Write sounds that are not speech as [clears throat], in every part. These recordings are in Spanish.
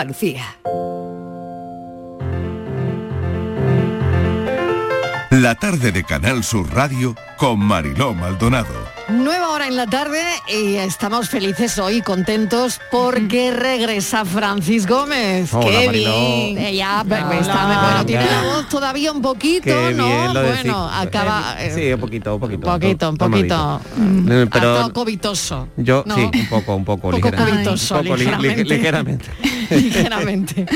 Andalucía. La tarde de Canal Sur Radio con Mariló Maldonado. Nueva hora en la tarde y estamos felices hoy, contentos porque regresa Francis Gómez. Hola, ¡Qué Mariló. bien! Ella Hola. está- bueno, tiene Hola. la voz todavía un poquito, Qué ¿no? bien lo decís. bueno, acaba... Eh, eh, Sí, un poquito, un poquito. un poquito, un poquito. Mm, Pero covitoso. yo, ¿no? sí, un poco, un poco, Un poco ligeramente. covitoso, Un poco li- li- ligeramente. ligeramente. [laughs] ligeramente.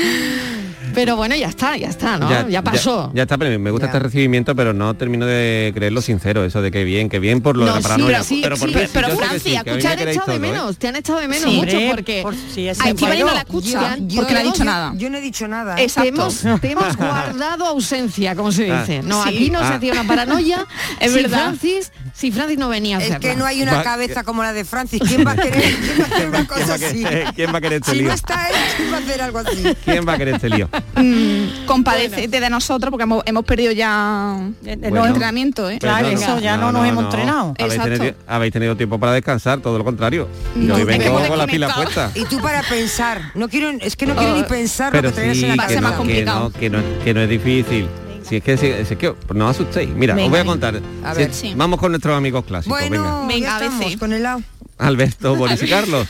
Pero bueno, ya está, ya está, ¿no? Ya, pasó. Ya, está, pero me gusta este recibimiento, pero no termino de creerlo sincero, eso de que bien, que bien por lo de No, la paranoia. sí, pero, sí, porque- pero que Francia, que han echado de ¿eh? menos, te han echado de menos mucho porque por- igual. Marino la Yo- escucha, yo- porque no ha dicho nada. Yo no he dicho nada. Te hemos, [laughs] te hemos guardado ausencia, como se Ah. dice. No, aquí no se Ah. hacía una paranoia. [laughs] Es si verdad. Francis, si Francis no venía a Es que no hay una cabeza como la de Francis. ¿Quién va a querer, quién va a hacer [laughs] una cosa así? querer- quién va a querer este Si lío? no está él, ¿quién va a hacer algo así? ¿Quién va a querer este lío? Mm, [laughs] compadecete de nosotros porque hemos, hemos perdido ya el Bueno. entrenamiento, ¿eh? Pues no, no. Habéis Habéis tenido, habéis tenido tiempo para descansar, todo lo contrario. Yo hoy vengo hemos con la pila puesta. Y tú para pensar. No quiero, es que no quiero ni pensar Pero lo que sí, en la que cabeza. no, que, no, que, no, que no es difícil. Si es que, si, es que no os asustéis. Mira, os voy a contar. A Si- ver. Sí. Vamos con nuestros amigos clásicos. Bueno, venga. ya estamos con el lado. Alberto, Boris y Carlos.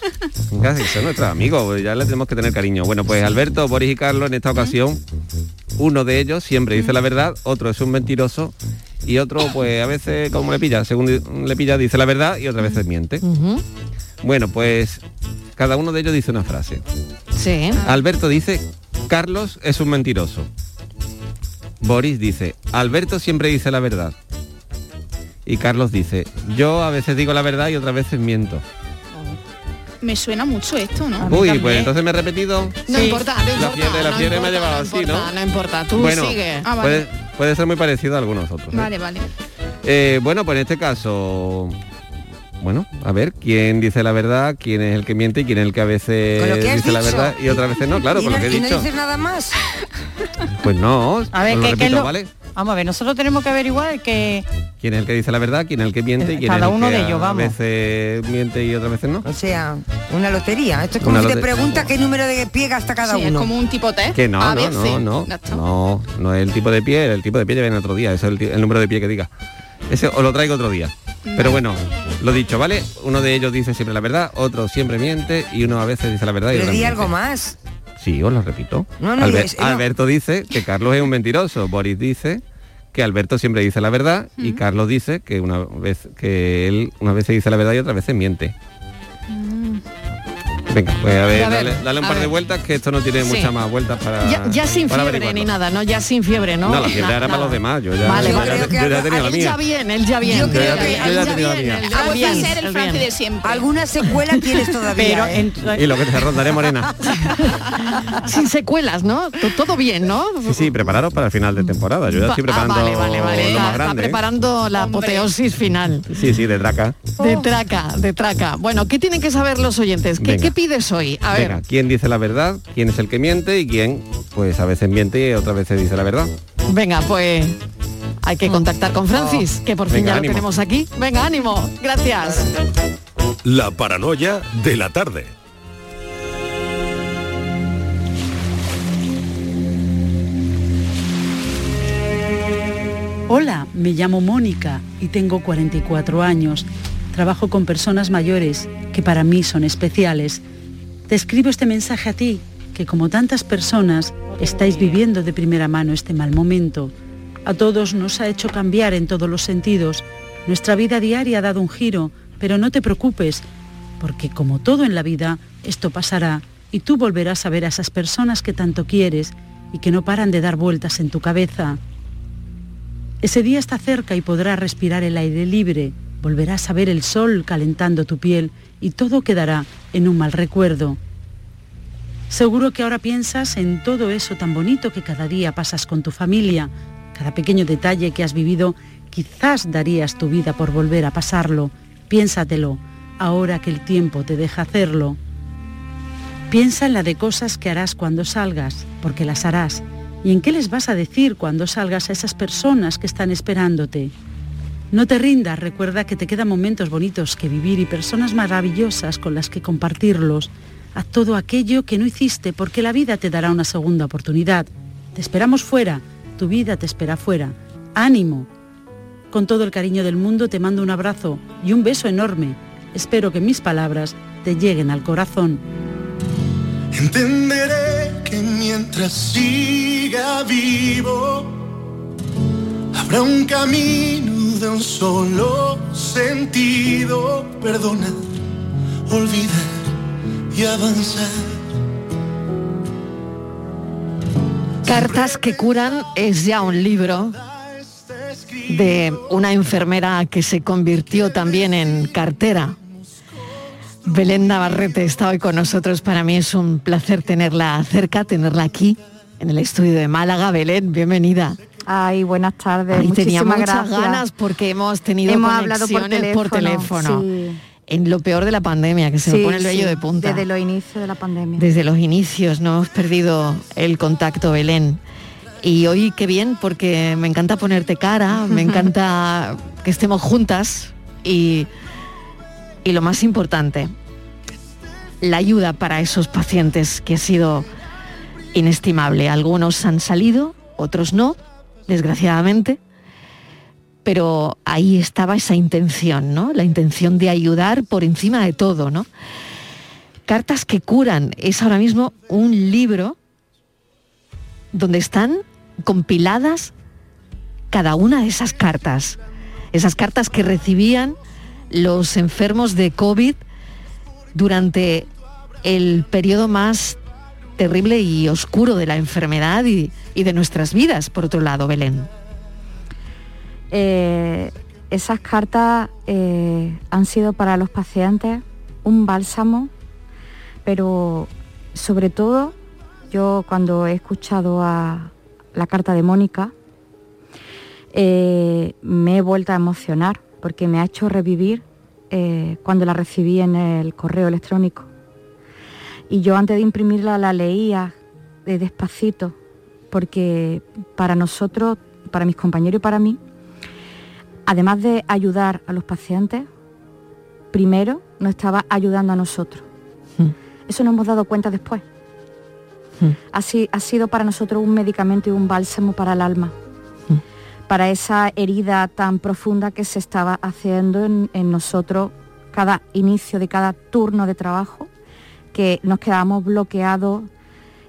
Casi son nuestros amigos, pues ya les tenemos que tener cariño. Bueno, pues Alberto, Boris y Carlos en esta ocasión, uno de ellos siempre dice la verdad, otro es un mentiroso y otro pues a veces como le pilla, según le pilla dice la verdad y otras veces miente. Bueno, pues cada uno de ellos dice una frase. Sí. Alberto dice, Carlos es un mentiroso. Boris dice, Alberto siempre dice la verdad. Y Carlos dice, yo a veces digo la verdad y otras veces miento. Me suena mucho esto, ¿no? Uy, pues entonces me he repetido. No importa, no La importa. fiebre, la no fiebre me ha importa, llevado no así, importa, ¿no? No importa, tú bueno, sigue. puede, puede ser muy parecido a algunos otros. ¿eh? Vale, vale. Eh, bueno, pues en este caso, bueno, a ver, ¿quién dice la verdad? ¿Quién es el que miente y quién es el que a veces que dice la dicho. verdad y otras veces no? Claro, ¿Y con no, lo que he y no dicho. dices nada más? Pues no, A ver, os lo ¿qué, qué es repito, lo- ¿vale? Vamos a ver, nosotros tenemos que averiguar que ¿Quién es el que dice la verdad? ¿Quién es el que miente? y quién Cada es el uno que de ellos, a vamos. veces miente y otras veces no? O sea, una lotería. Esto es como Una si te lote- pregunta qué número de pie gasta cada Sí, es uno. como un tipo test. Que no, A no, veces. no, no, no, no es el tipo de pie, el tipo de pie ya viene otro día, eso es el, el número de pie que diga. Ese os lo traigo otro día. Pero bueno, lo dicho, ¿vale? Uno de ellos dice siempre la verdad, otro siempre miente y uno a veces dice la verdad y Pero di algo más. Sí, os lo repito. No. Alberto dice que Carlos es un mentiroso. Boris dice que Alberto siempre dice la verdad y Carlos dice que una vez que él una vez dice la verdad y otra vez miente. Venga, pues a ver, A ver, dale, dale un a par de ver. vueltas que esto no tiene Sí. muchas más vueltas para Ya, ya sin para fiebre ni nada, ¿no? Ya sin fiebre, ¿no? No, la fiebre era para los demás, yo ya, Vale, yo vale. ya- yo ya tenía la Él mía. ya bien, él ya bien. Yo creo ya que- yo ya tenía la mía. él Ah, ya vuelve a ser el bien. de siempre. Alguna secuela tienes todavía. Pero ¿eh? Y lo que te rondaré morena. [laughs] Sin secuelas, ¿no? Todo bien, ¿no? Sí, sí, prepararos para el final de temporada. Yo ya estoy Ah, preparando vale, vale, vale. lo Está, más está grande. ¿eh? preparando la apoteosis final. Sí, sí, de traca. De traca, de traca. Bueno, ¿qué tienen que saber los oyentes? ¿Qué, Venga. qué pides hoy? A ver. Venga, ¿quién dice la verdad? ¿Quién es el que miente? Y quién, pues a veces miente y otras veces dice la verdad. Venga, pues hay que contactar con Francis, que por fin Venga, ya lo ánimo. tenemos aquí. Venga, ánimo. Gracias. La paranoia de la tarde. Hola, me llamo Mónica y tengo 44 años. Trabajo con personas mayores que para mí son especiales. Te escribo este mensaje a ti, que como tantas personas estáis viviendo de primera mano este mal momento. A todos nos ha hecho cambiar en todos los sentidos. Nuestra vida diaria ha dado un giro, pero no te preocupes, porque como todo en la vida, esto pasará y tú volverás a ver a esas personas que tanto quieres y que no paran de dar vueltas en tu cabeza. Ese día está cerca y podrás respirar el aire libre, volverás a ver el sol calentando tu piel y todo quedará en un mal recuerdo. Seguro que ahora piensas en todo eso tan bonito que cada día pasas con tu familia, cada pequeño detalle que has vivido, quizás darías tu vida por volver a pasarlo. Piénsatelo, ahora que el tiempo te deja hacerlo. Piensa en la de cosas que harás cuando salgas, porque las harás. ¿Y en qué les vas a decir cuando salgas a esas personas que están esperándote? No te rindas, recuerda que te quedan momentos bonitos que vivir y personas maravillosas con las que compartirlos. Haz todo aquello que no hiciste porque la vida te dará una segunda oportunidad. Te esperamos fuera, tu vida te espera fuera. Ánimo. Con todo el cariño del mundo te mando un abrazo y un beso enorme. Espero que mis palabras te lleguen al corazón. Entenderé que mientras siga vivo, habrá un camino de un solo sentido. Perdonar, olvidar y avanzar. Cartas que curan es ya un libro de una enfermera que se convirtió también en cartera. Belén Navarrete está hoy con nosotros. Para mí es un placer tenerla cerca, tenerla aquí en el estudio de Málaga. Belén, bienvenida. Ay, buenas tardes. Teníamos Muchísimas muchas gracias. ganas porque hemos tenido Hemos hablado por conexiones por teléfono. sí. En lo peor de la pandemia, que se me Sí, pone el vello sí, de punta. Desde los inicios de la pandemia. Desde los inicios no hemos perdido el contacto, Belén. Y hoy qué bien, porque me encanta ponerte cara, me [laughs] encanta que estemos juntas y, y lo más importante, la ayuda para esos pacientes que ha sido inestimable. Algunos han salido, otros no, desgraciadamente, pero ahí estaba esa intención, ¿no? La intención de ayudar por encima de todo, ¿no? Cartas que curan es ahora mismo un libro donde están compiladas cada una de esas cartas. Esas cartas que recibían los enfermos de COVID durante el periodo más terrible y oscuro de la enfermedad y, de nuestras vidas, por otro lado, Belén. Eh, esas cartas eh, han sido para los pacientes un bálsamo, pero sobre todo yo cuando he escuchado a la carta de Mónica, eh, me he vuelto a emocionar porque me ha hecho revivir cuando la recibí en el correo electrónico. Y yo antes de imprimirla la leía de despacito, porque para nosotros, para mis compañeros y para mí, además de ayudar a los pacientes, primero nos estaba ayudando a nosotros. Eso nos hemos dado cuenta después. Ha, si- ha sido para nosotros un medicamento y un bálsamo para el alma, para esa herida tan profunda que se estaba haciendo en, en nosotros cada inicio de cada turno de trabajo, que nos quedábamos bloqueados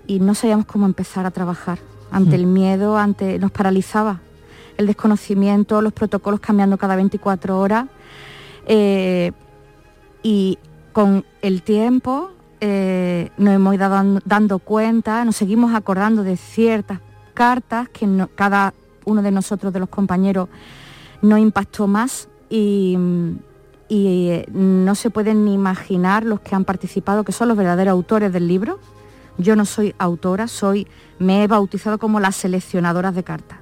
y no sabíamos cómo empezar a trabajar. Ante el miedo, ante nos paralizaba el desconocimiento, los protocolos cambiando cada 24 horas. eh, y con el tiempo eh, nos hemos ido dan- dando cuenta, nos seguimos acordando de ciertas cartas que no- cada uno de nosotros, de los compañeros, nos impactó más y, y, eh, no se pueden ni imaginar los que han participado, que son los verdaderos autores del libro. Yo no soy autora, soy, me he bautizado como las seleccionadoras de cartas.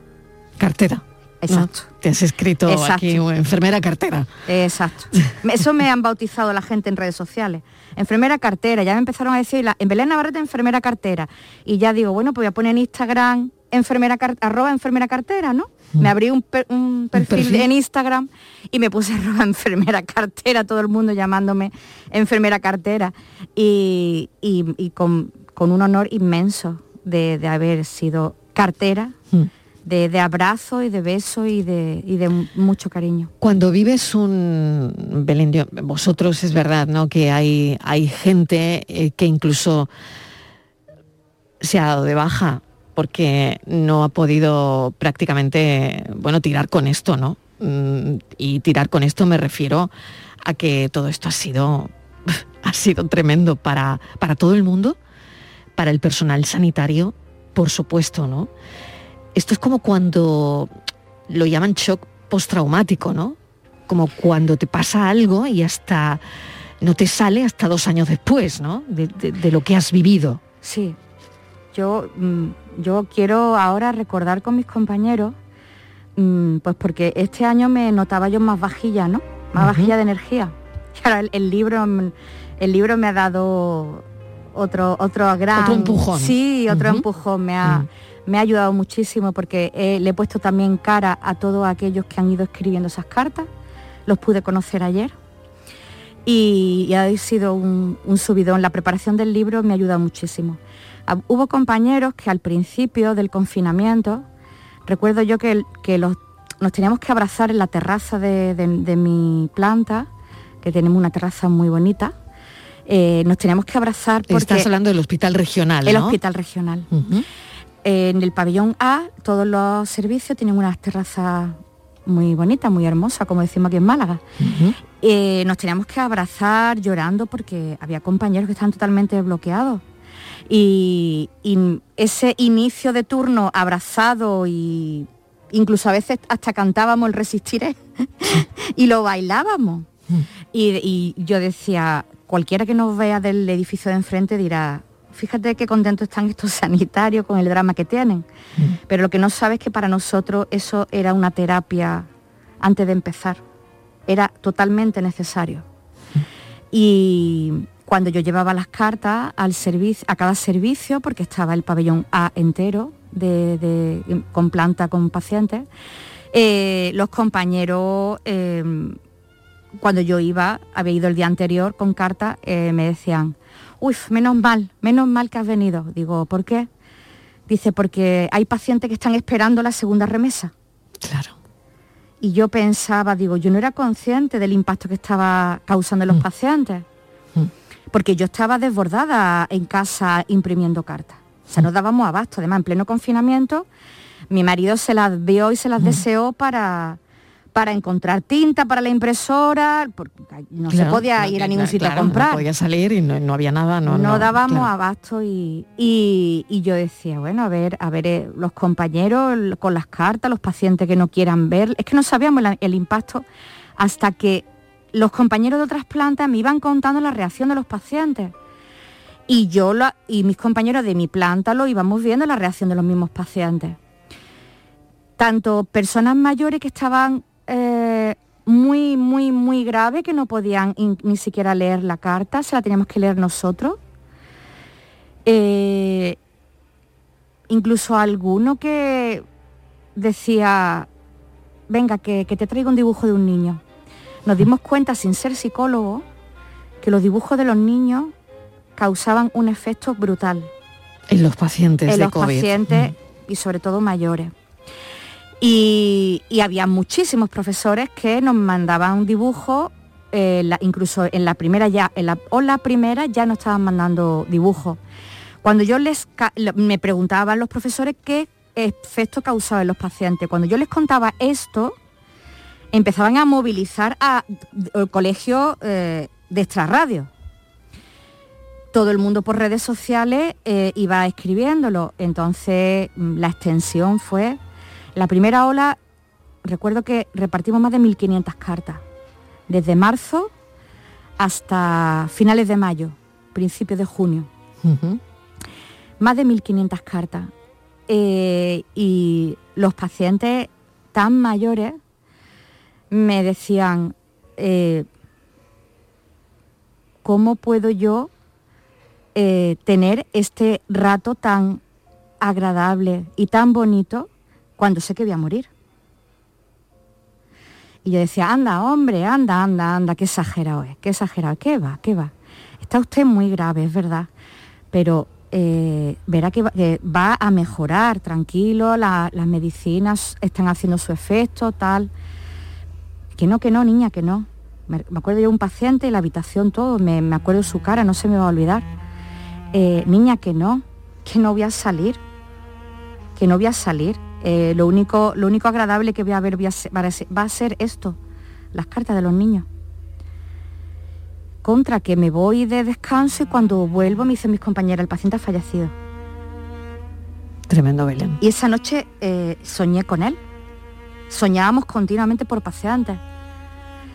Cartera. Exacto. ¿no? Te has escrito Exacto. aquí enfermera cartera. Exacto. [laughs] Eso me han bautizado la gente en redes sociales. Enfermera cartera, ya me empezaron a decir, la, en Belén Navarrete enfermera cartera. Y ya digo, bueno, pues voy a poner en Instagram enfermera arroba enfermera cartera, ¿no? Me abrí un, per- un perfil, perfil. en Instagram y me puse [laughs] arroba enfermera cartera, todo el mundo llamándome enfermera cartera. Y, y- y con, con un honor inmenso de, de haber sido cartera, Mm. de, de abrazo y de beso y de, y de mucho cariño. Cuando vives un Belén, vosotros es verdad, ¿no? Que hay, hay gente eh, que incluso se ha dado de baja porque no ha podido prácticamente, bueno, tirar con esto, ¿no? Mm, Y tirar con esto me refiero a que todo esto ha sido, [laughs] ha sido tremendo para, para todo el mundo, para el personal sanitario, por supuesto, ¿no? Esto es como cuando lo llaman shock postraumático, ¿no? Como cuando te pasa algo y hasta no te sale hasta dos años después, ¿no? De, lo que has vivido. Sí, yo, mm, yo quiero ahora recordar con mis compañeros, mm, pues porque este año me notaba yo más vajilla, ¿no? Más Ujú. vajilla de energía. [laughs] Y ahora el, el libro, mm, el libro me ha dado otro, otro gran... Otro empujón. Sí, otro empujón. Me ha, Mm. me ha ayudado muchísimo porque eh, le he puesto también cara a todos aquellos que han ido escribiendo esas cartas. Los pude conocer ayer. y, y ha sido un, un subidón. La preparación del libro me ayuda muchísimo. Ah, Hubo compañeros que al principio del confinamiento, recuerdo yo que, que los- nos teníamos que abrazar en la terraza de, de- de mi planta, que tenemos una terraza muy bonita, eh, nos teníamos que abrazar porque Estás hablando del hospital regional, el ¿no? hospital regional. En el pabellón A todos los servicios tienen unas terrazas muy bonitas, muy hermosas, como decimos aquí en Málaga. Eh, nos teníamos que abrazar llorando porque había compañeros que estaban totalmente bloqueados. Y, ese inicio de turno abrazado y incluso a veces hasta cantábamos el resistiré [laughs] y lo bailábamos. Y, yo decía, cualquiera que nos vea del edificio de enfrente dirá, fíjate qué contentos están estos sanitarios con el drama que tienen. Pero lo que no sabe es que para nosotros eso era una terapia antes de empezar. Era totalmente necesario. Y cuando yo llevaba las cartas al servicio, a cada servicio, porque estaba el pabellón A entero de- de- con planta con pacientes, eh, los compañeros, eh, cuando yo iba, había ido el día anterior con carta, eh, me decían, uy, menos mal, menos mal que has venido. Digo, ¿por qué? Dice, porque hay pacientes que están esperando la segunda remesa. Claro. Y yo pensaba, digo, yo no era consciente del impacto que estaba causando en los pacientes, porque yo estaba desbordada en casa imprimiendo cartas. O sea, no dábamos abasto. Además, en pleno confinamiento, mi marido se las vio y se las deseó para, para encontrar tinta para la impresora, porque no se podía ir a ningún sitio claro, a comprar No podía salir y no, no había nada, no. no, no, dábamos claro. abasto y, y- y yo decía, bueno, a ver, a ver, eh, los compañeros con las cartas, los pacientes que no quieran ver, es que no sabíamos el impacto hasta que los compañeros de otras plantas me iban contando la reacción de los pacientes. Y yo y mis compañeros de mi planta lo íbamos viendo la reacción de los mismos pacientes. Tanto personas mayores que estaban eh, muy, muy, muy graves, que no podían ni siquiera leer la carta, se la teníamos que leer nosotros. Eh, incluso alguno que decía, venga, que te traigo un dibujo de un niño. Nos dimos cuenta, sin ser psicólogo, que los dibujos de los niños causaban un efecto brutal En los pacientes en de los COVID. pacientes y sobre todo mayores. Y, y había muchísimos profesores que nos mandaban dibujos, eh, la- incluso en la primera ya, en la, o la primera ya nos estaban mandando dibujos. Cuando yo les me preguntaban los profesores qué efecto causaba en los pacientes, cuando yo les contaba esto, empezaban a movilizar a, al colegio eh, de extrarradio todo el mundo por redes sociales eh, iba escribiéndolo. Entonces mm, la extensión fue, la primera ola, recuerdo que repartimos más de 1.500 cartas, desde marzo hasta finales de mayo, principios de junio. Más de 1.500 cartas. Eh, y los pacientes tan mayores me decían, eh, ¿cómo puedo yo eh, tener este rato tan agradable y tan bonito cuando sé que voy a morir. Y yo decía, anda, hombre, anda, anda, anda, qué exagerado es, qué exagerado, qué va, qué va. Está usted muy grave, es verdad, pero eh, verá que va, a mejorar, tranquilo, la- las medicinas están haciendo su efecto, tal. Que no, que no, niña, que no. Me, me acuerdo yo un paciente en la habitación todo, me, me acuerdo su cara, no se me va a olvidar. Eh, niña, que no, que no voy a salir, que no voy a salir. Eh, lo, único, lo único agradable que voy a ver voy a ser- va a ser- esto, las cartas de los niños. Contra que me voy de descanso y cuando vuelvo me dicen mis compañeras, el paciente ha fallecido. Tremendo Belén. Y esa noche eh, soñé con él. Soñábamos continuamente por pacientes.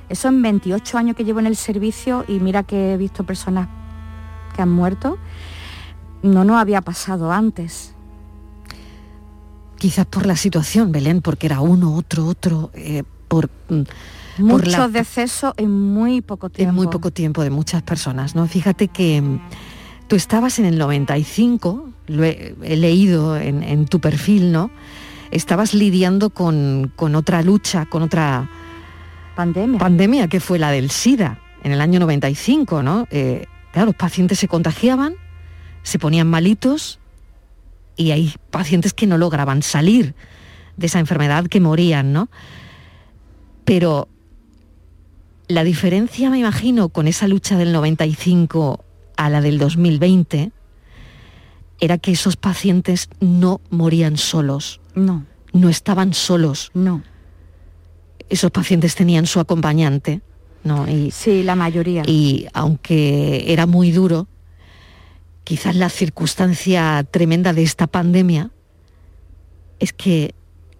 Eso en 28 años que llevo en el servicio y mira que he visto personas que han muerto, no nos había pasado antes. Quizás por la situación, Belén, porque era uno, otro, otro, eh, por, mm, Muchos la- decesos en muy poco tiempo. en muy poco tiempo de muchas personas, ¿no? Fíjate que mm, tú estabas en el 95, lo he, he leído en, en tu perfil, ¿no? Estabas lidiando con, con otra lucha, con otra pandemia. pandemia que fue la del SIDA. en el año 95, ¿no? Eh, claro, los pacientes se contagiaban, se ponían malitos y hay pacientes que no lograban salir de esa enfermedad, que morían, ¿no? Pero la diferencia, me imagino, con esa lucha del 95 a la del 2020 era que esos pacientes no morían solos. No. No estaban solos. No. Esos pacientes tenían su acompañante. ¿no? Y, sí, la mayoría. Y aunque era muy duro, quizás la circunstancia tremenda de esta pandemia es que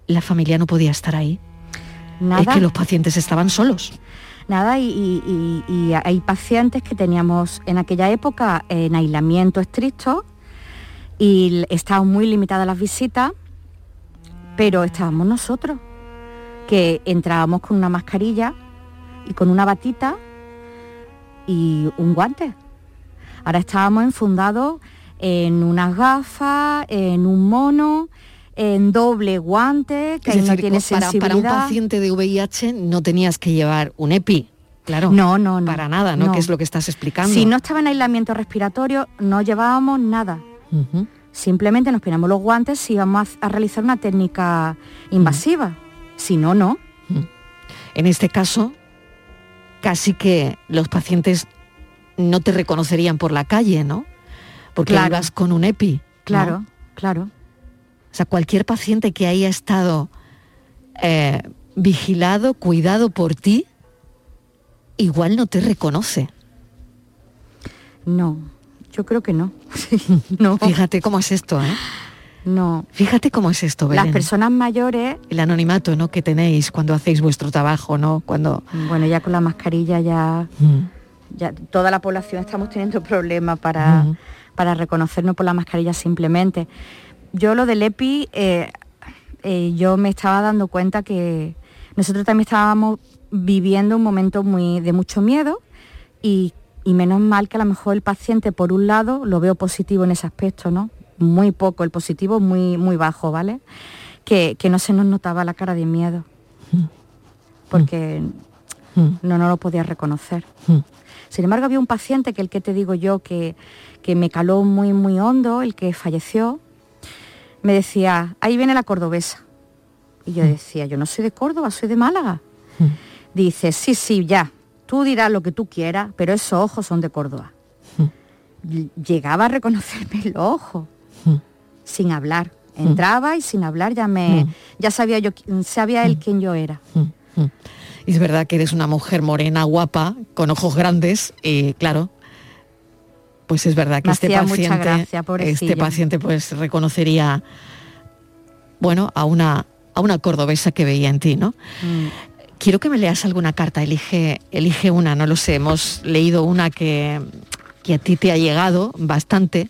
la familia no podía estar ahí. Nada. Es que los pacientes estaban solos. Nada, y, y- hay pacientes que teníamos en aquella época en aislamiento estricto y estaban muy limitadas las visitas, pero estábamos nosotros, que entrábamos con una mascarilla y con una batita y un guante. Ahora estábamos enfundados en unas gafas, en un mono, en doble guante, que Es ahí no tiene para, para un sensibilidad. paciente de VIH no tenías que llevar un EPI, claro. No, no, no. Para nada, ¿no? No. Que es lo que estás explicando. Si no estaba en aislamiento respiratorio, no llevábamos nada. Simplemente nos poníamos los guantes si íbamos a, a realizar una técnica invasiva. Si no, no. En este caso, casi que los pacientes no te reconocerían por la calle, ¿no? Porque Claro. ibas con un EPI. ¿no? Claro, claro. O sea, cualquier paciente que haya estado eh, vigilado, cuidado por ti, igual no te reconoce. No, yo creo que no. [laughs] no. Fíjate cómo es esto, ¿eh? No. Fíjate cómo es esto, Las Belén. personas mayores, El anonimato, ¿no? Que tenéis cuando hacéis vuestro trabajo, ¿no? Cuando... bueno, ya con la mascarilla ya, Mm. ya toda la población estamos teniendo problemas para, Ujú. para reconocernos por la mascarilla simplemente. Yo lo del EPI, eh, eh, yo me estaba dando cuenta que nosotros también estábamos viviendo un momento muy de mucho miedo y, y menos mal que a lo mejor el paciente, por un lado, lo veo positivo en ese aspecto, ¿no? Muy poco, el positivo muy, muy bajo, ¿vale? Que, que no se nos notaba la cara de miedo, porque Mm. no, no lo podía reconocer. Mm. Sin embargo, había un paciente que el que te digo yo que, que me caló muy, muy hondo, el que falleció, me decía, ahí viene la cordobesa. Y yo decía, yo no soy de Córdoba, soy de Málaga. Dice, sí, sí, ya, tú dirás lo que tú quieras, pero esos ojos son de Córdoba. Llegaba a reconocerme los ojos, sin hablar. Entraba y sin hablar ya me, ya sabía yo, sabía él quién yo era. Y es verdad que eres una mujer morena, guapa, con ojos grandes y claro, pues es verdad que Me este paciente, gracia, este paciente pues reconocería, bueno, a una, a una cordobesa que veía en ti, ¿no? Mm. Quiero que me leas alguna carta, elige, elige una, no lo sé, hemos leído una que, que a ti te ha llegado bastante,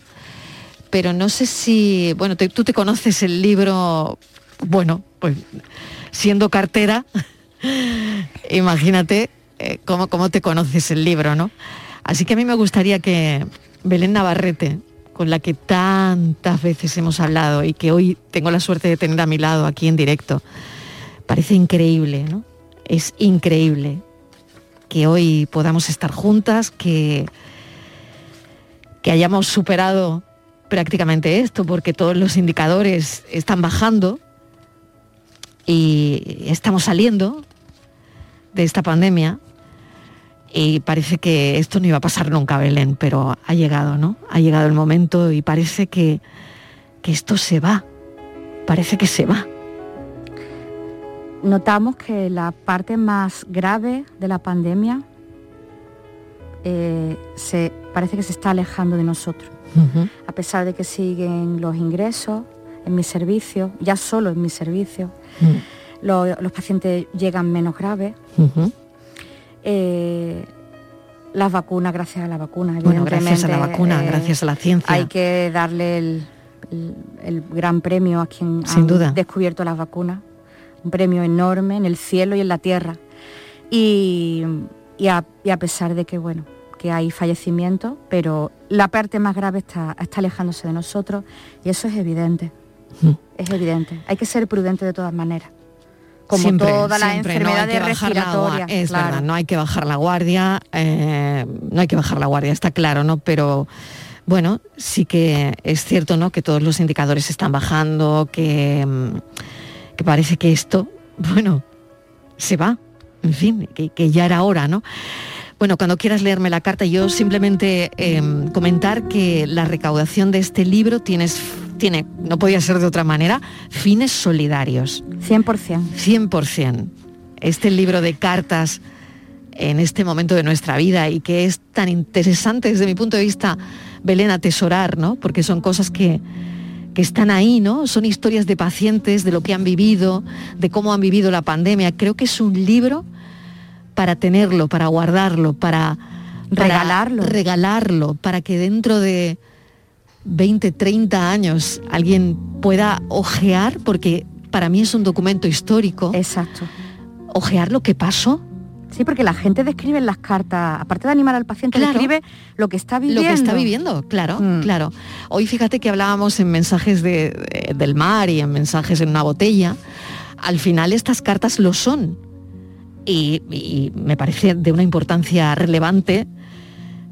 pero no sé si, bueno, tú te conoces el libro, bueno, pues siendo cartera, [laughs] imagínate eh, cómo, cómo te conoces el libro, ¿no? Así que a mí me gustaría que Belén Navarrete, con la que tantas veces hemos hablado y que hoy tengo la suerte de tener a mi lado aquí en directo, parece increíble, ¿no? Es increíble que hoy podamos estar juntas, que, que hayamos superado prácticamente esto, porque todos los indicadores están bajando y estamos saliendo de esta pandemia y parece que esto no iba a pasar nunca, Belén, pero ha llegado, ¿no? Ha llegado el momento y parece que, que esto se va, parece que se va. Notamos que la parte más grave de la pandemia eh, se, parece que se está alejando de nosotros. A pesar de que siguen los ingresos en mi servicio, ya solo en mi servicio, lo- los pacientes llegan menos graves. Eh, las vacunas, gracias a la vacuna, Bueno, gracias a la vacuna, eh, gracias a la ciencia. Hay que darle el, el- el gran premio a quien Sin han duda. descubierto las vacunas. Un premio enorme en el cielo y en la tierra. Y, y a, y a pesar de que, bueno, que hay fallecimientos, pero la parte más grave está, está alejándose de nosotros y eso es evidente. Mm. Es evidente. Hay que ser prudente de todas maneras. como Siempre, siempre, no bajar la gua- respiratorias. Es claro. verdad, no hay que bajar la guardia, eh, no hay que bajar la guardia, está claro, ¿no? Pero bueno, sí que es cierto, ¿no? Que todos los indicadores están bajando, que, mm, que parece que esto, [laughs] bueno, se va, en fin, que, que ya era hora, ¿no? Bueno, cuando quieras leerme la carta, yo simplemente eh, comentar que la recaudación de este libro tienes, tiene, no podía ser de otra manera, fines solidarios. 100%. 100%. Este libro de cartas en este momento de nuestra vida y que es tan interesante desde mi punto de vista, Belén, atesorar, ¿no? Porque son cosas que, que están ahí, ¿no? Son historias de pacientes, de lo que han vivido, de cómo han vivido la pandemia. Creo que es un libro para tenerlo, para guardarlo, para, para Regalarlo. regalarlo, para que dentro de 20, 30 años alguien pueda ojear, porque para mí es un documento histórico. Exacto. Ojear lo que pasó. Sí, porque la gente describe en las cartas, aparte de animar al paciente, Claro. describe lo que está viviendo. Lo que está viviendo, claro, Mm. claro. Hoy fíjate que hablábamos en mensajes de- de- del mar y en mensajes en una botella. Al final estas cartas lo son. Y, me parece de una importancia relevante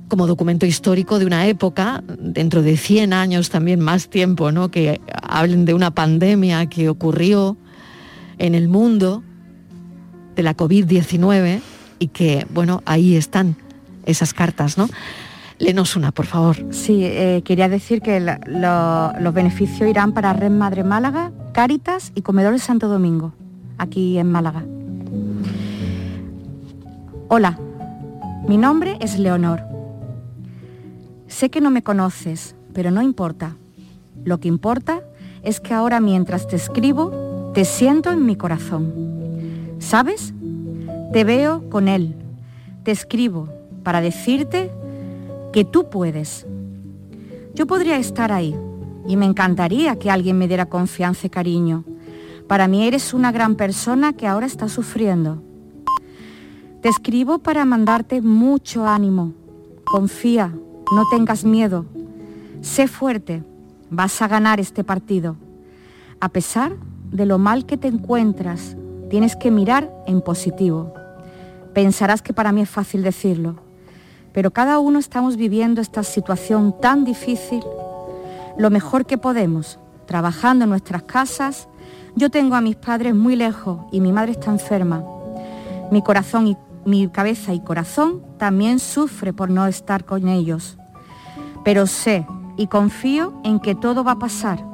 como documento histórico de una época, dentro de 100 años también más tiempo, ¿no? que hablen de una pandemia que ocurrió en el mundo, de la COVID-19, y que, bueno, ahí están esas cartas, ¿no? Lenos una, por favor. Sí, eh, quería decir que los beneficios irán para Red Madre Málaga, Cáritas y Comedores Santo Domingo, aquí en Málaga. Hola, mi nombre es Leonor. Sé que no me conoces, pero no importa. Lo que importa es que ahora mientras te escribo, te siento en mi corazón. ¿Sabes? Te veo con él. Te escribo para decirte que tú puedes. Yo podría estar ahí y me encantaría que alguien me diera confianza y cariño. Para mí eres una gran persona que ahora está sufriendo. Te escribo para mandarte mucho ánimo. Confía, no tengas miedo. Sé fuerte, vas a ganar este partido. A pesar de lo mal que te encuentras, tienes que mirar en positivo. Pensarás que para mí es fácil decirlo, pero cada uno estamos viviendo esta situación tan difícil lo mejor que podemos, trabajando en nuestras casas. Yo tengo a mis padres muy lejos y mi madre está enferma. Mi corazón y mi cabeza y corazón también sufre por no estar con ellos. Pero sé y confío en que todo va a pasar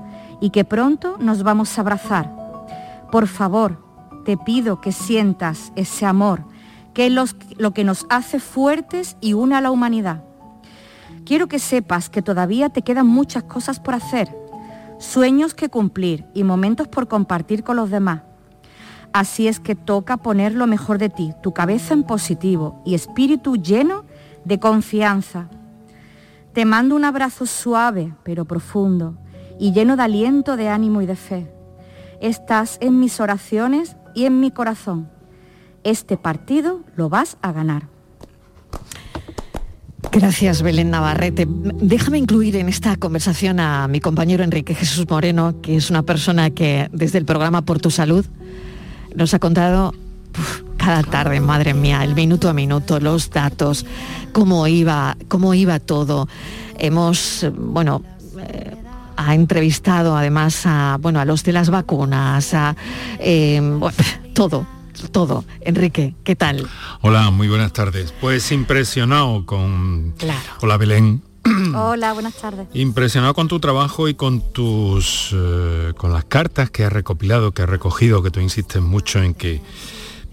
y que pronto nos vamos a abrazar. Por favor, te pido que sientas ese amor, que es lo que nos hace fuertes y une a la humanidad. Quiero que sepas que todavía te quedan muchas cosas por hacer, sueños que cumplir y momentos por compartir con los demás. Así es que toca poner lo mejor de ti, tu cabeza en positivo y espíritu lleno de confianza. Te mando un abrazo suave pero profundo y lleno de aliento, de ánimo y de fe. Estás en mis oraciones y en mi corazón. Este partido lo vas a ganar. Gracias, Belén Navarrete. Déjame incluir en esta conversación a mi compañero Enrique Jesús Moreno, que es una persona que desde el programa Por tu Salud nos ha contado uf, cada tarde, madre mía, el minuto a minuto, los datos, cómo iba, cómo iba todo. Hemos, bueno, eh, ha entrevistado además a, bueno, a los de las vacunas, a eh, bueno, todo, todo. Enrique, ¿qué tal? Hola, muy buenas tardes. Pues impresionado con... Claro. Hola Belén. [clears throat] Hola, buenas tardes. Impresionado con tu trabajo y con tus... eh, con las cartas que has recopilado, que has recogido, que tú insistes mucho en que...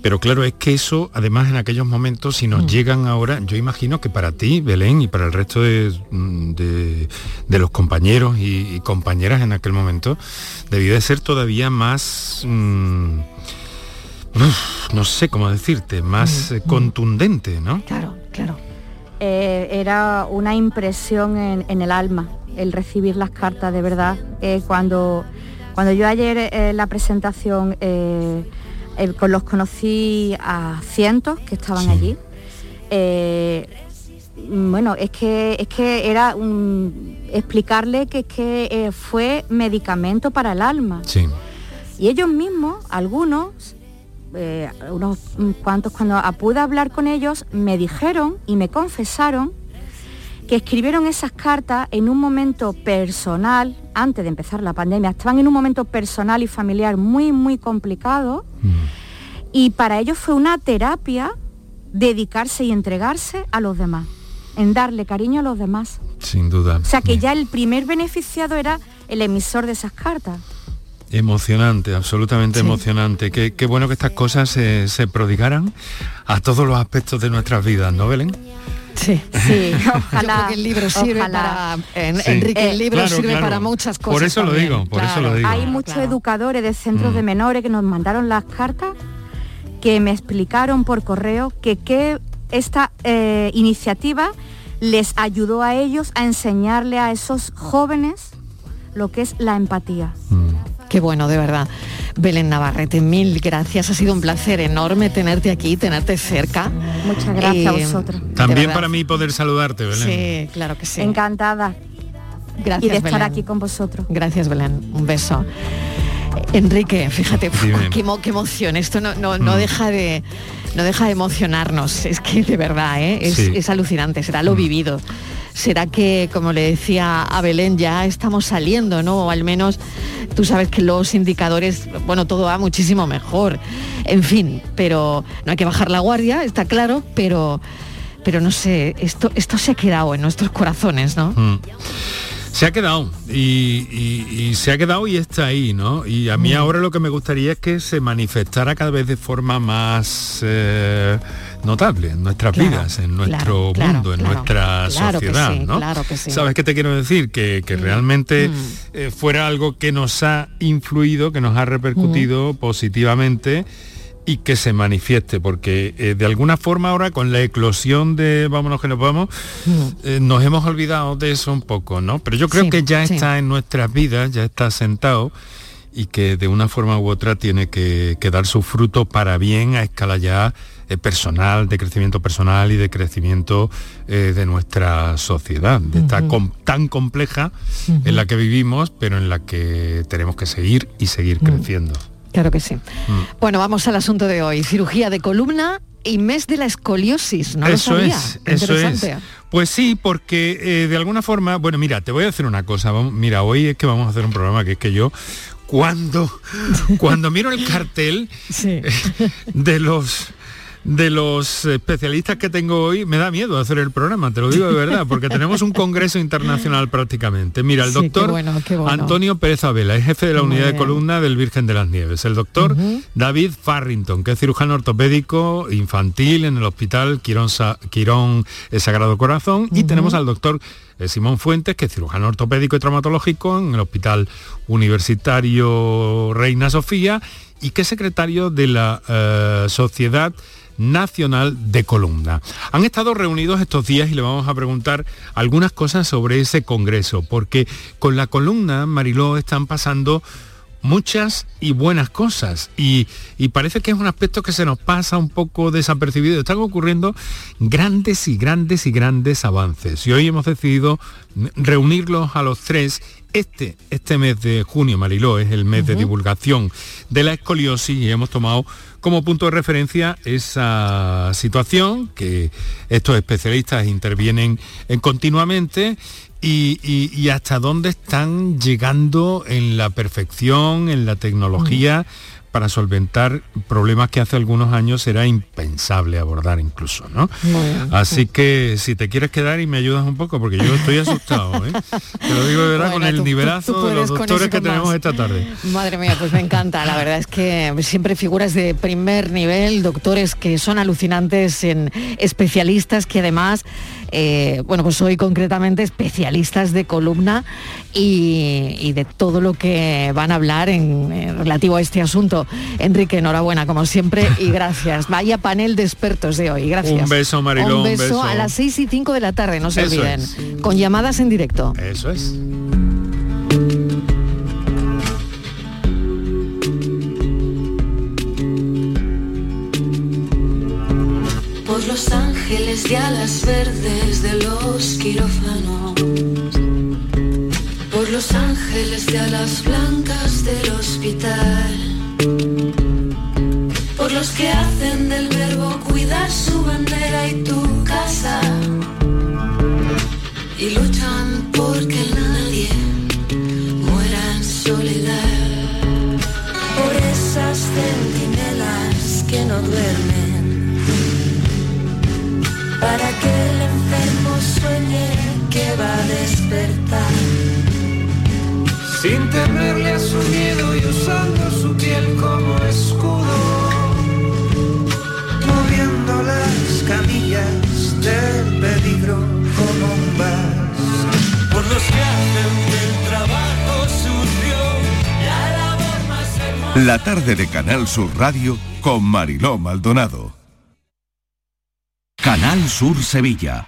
Pero claro, es que eso, además en aquellos momentos, si nos llegan ahora, yo imagino que para ti, Belén, y para el resto de, mm, de- de los compañeros y, y compañeras en aquel momento, debió de ser todavía más... mm, no sé cómo decirte, más eh, contundente, ¿no? Claro, claro. Eh, era una impresión en, en el alma el recibir las cartas, de verdad. Eh, cuando, cuando yo ayer eh, la presentación, con los conocí a cientos que estaban allí. bueno, es que, es que era un- explicarle que, que fue medicamento para el alma. Sí. Y ellos mismos, algunos, eh, unos cuantos, cuando pude hablar con ellos, me dijeron y me confesaron que escribieron esas cartas en un momento personal, antes de empezar la pandemia, estaban en un momento personal y familiar muy, muy complicado. Y para ellos fue una terapia dedicarse y entregarse a los demás, en darle cariño a los demás. Sin duda. O sea que ya el primer beneficiado era el emisor de esas cartas. Emocionante, absolutamente emocionante. Qué, qué bueno que estas cosas se, se prodigaran a todos los aspectos de nuestras vidas, ¿no, Belén? Sí, sí, [laughs] Yo ojalá. creo que el libro sirve ojalá. para en- Sí. Enrique, el libro claro, sirve claro. para muchas cosas. Por eso lo digo, por eso lo digo. Hay muchos educadores de centros Mm. de menores que nos mandaron las cartas que me explicaron por correo que, que esta eh, iniciativa les ayudó a ellos a enseñarle a esos jóvenes lo que es la empatía. Qué bueno, de verdad. Belén Navarrete, mil gracias. Ha sido un placer enorme tenerte aquí, tenerte cerca. Muchas gracias a Eh, vosotros. También para mí poder saludarte, Belén. Sí, claro que sí. Encantada. Gracias, y de estar Belén. aquí con vosotros. Gracias, Belén. Un beso. Enrique, fíjate, qué, emo- qué emoción. Esto no, no, no Mm. deja de no deja de emocionarnos. Es que de verdad, ¿eh? es, Sí. es alucinante. Será lo vivido. Será que, como le decía a Belén, ya estamos saliendo, ¿no? O al menos tú sabes que los indicadores, bueno, todo va muchísimo mejor. En fin, pero no hay que bajar la guardia, está claro, pero pero no sé, esto, esto se ha quedado en nuestros corazones, ¿no? Mm. Se ha quedado y, y- y se ha quedado y está ahí, ¿no? Y a mí Mm. ahora lo que me gustaría es que se manifestara cada vez de forma más eh, notable en nuestras Claro, vidas, en nuestro claro, claro, mundo, en nuestra Claro que sociedad, sí, ¿no? claro que sí. Mm. ¿Sabes qué te quiero decir? Que, que realmente eh, fuera algo que nos ha influido, que nos ha repercutido Mm. positivamente y que se manifieste, porque eh, de alguna forma ahora con la eclosión de vámonos que nos vamos, eh, nos hemos olvidado de eso un poco, ¿no? Pero yo creo Sí, que ya sí. está en nuestras vidas, ya está sentado y que de una forma u otra tiene que, que dar su fruto para bien a escala ya eh, personal, de crecimiento personal y de crecimiento de nuestra sociedad, de esta Ujú. com- tan compleja en la que vivimos, pero en la que tenemos que seguir y seguir creciendo. Claro que sí. Mm. Bueno, vamos al asunto de hoy. Cirugía de columna y mes de la escoliosis. No eso lo sabía. es, eso Interesante. es. Pues sí, porque eh, de alguna forma, bueno, mira, te voy a decir una cosa. vamos- mira, hoy es que vamos a hacer un programa que es que yo cuando [laughs] cuando miro el cartel de los de los especialistas que tengo hoy me da miedo hacer el programa, te lo digo de verdad, porque tenemos un congreso internacional prácticamente. Mira, el Sí, qué doctor bueno, qué bueno. Antonio Pérez Abela es jefe de la Muy unidad de columna del Virgen de las Nieves. El doctor. David Farrington, que es cirujano ortopédico infantil en el hospital Quirón, Sa- Quirón eh, Sagrado Corazón. Y tenemos al doctor eh, Simón Fuentes, que es cirujano ortopédico y traumatológico en el Hospital Universitario Reina Sofía y que es secretario de la eh, Sociedad Nacional de Columna. Han estado reunidos estos días y le vamos a preguntar algunas cosas sobre ese congreso, porque con la columna, Mariló, están pasando muchas y buenas cosas y, y parece que es un aspecto que se nos pasa un poco desapercibido. Están ocurriendo grandes y grandes y grandes avances y hoy hemos decidido reunirlos a los tres. Este, este mes de junio, Mariló, es el mes de divulgación de la escoliosis y hemos tomado como punto de referencia esa situación que estos especialistas intervienen en continuamente y, hasta dónde están llegando en la perfección, en la tecnología, para solventar problemas que hace algunos años era impensable abordar incluso, ¿no? Así que si te quieres quedar y me ayudas un poco, porque yo estoy asustado, ¿eh? Te lo digo de verdad Bueno, con el tú- nivelazo tú de los doctores que tenemos esta tarde. Madre mía, pues me encanta. La verdad es que siempre figuras de primer nivel, doctores que son alucinantes en especialistas que además, eh, bueno, pues hoy concretamente especialistas de columna y, y de todo lo que van a hablar en, relativo a este asunto. Enrique, enhorabuena como siempre y [laughs] gracias. Vaya panel de expertos de hoy. Gracias. Un beso, Mariló, Un un beso, beso. a las 6 y 5 de la tarde, no se Eso olviden. es. Con llamadas en directo. Eso es. Ángeles de alas verdes de los quirófanos. Por los ángeles de alas blancas del hospital. Por los que hacen del verbo cuidar su bandera y tu casa. Y luchan sin temerle a su miedo y usando su piel como escudo, moviendo las camillas del peligro como un vas. Por los que hacen del trabajo sucio la labor más hermosa. La tarde de Canal Sur Radio con Mariló Maldonado. Canal Sur Sevilla.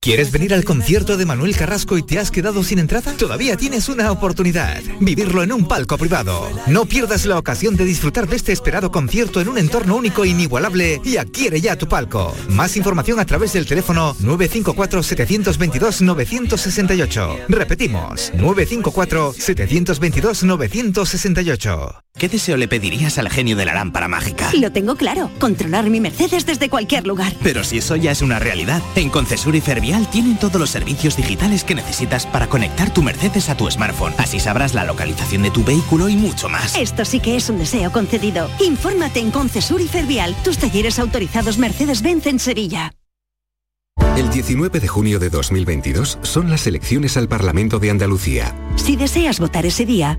¿Quieres venir al concierto de Manuel Carrasco y te has quedado sin entrada? Todavía tienes una oportunidad. Vivirlo en un palco privado. No pierdas la ocasión de disfrutar de este esperado concierto en un entorno único e inigualable y adquiere ya tu palco. Más información a través del teléfono 954-722-968. Repetimos, 954-722-968. ¿Qué deseo le pedirías al genio de la lámpara mágica? Lo tengo claro, controlar mi Mercedes desde cualquier lugar. Pero si eso ya es una realidad, en Concesur y Tienen todos los servicios digitales que necesitas para conectar tu Mercedes a tu smartphone. Así sabrás la localización de tu vehículo y mucho más. Esto sí que es un deseo concedido. Infórmate en Concesur y Fervial, tus talleres autorizados Mercedes-Benz en Sevilla. El 19 de junio de 2022 son las elecciones al Parlamento de Andalucía. Si deseas votar ese día,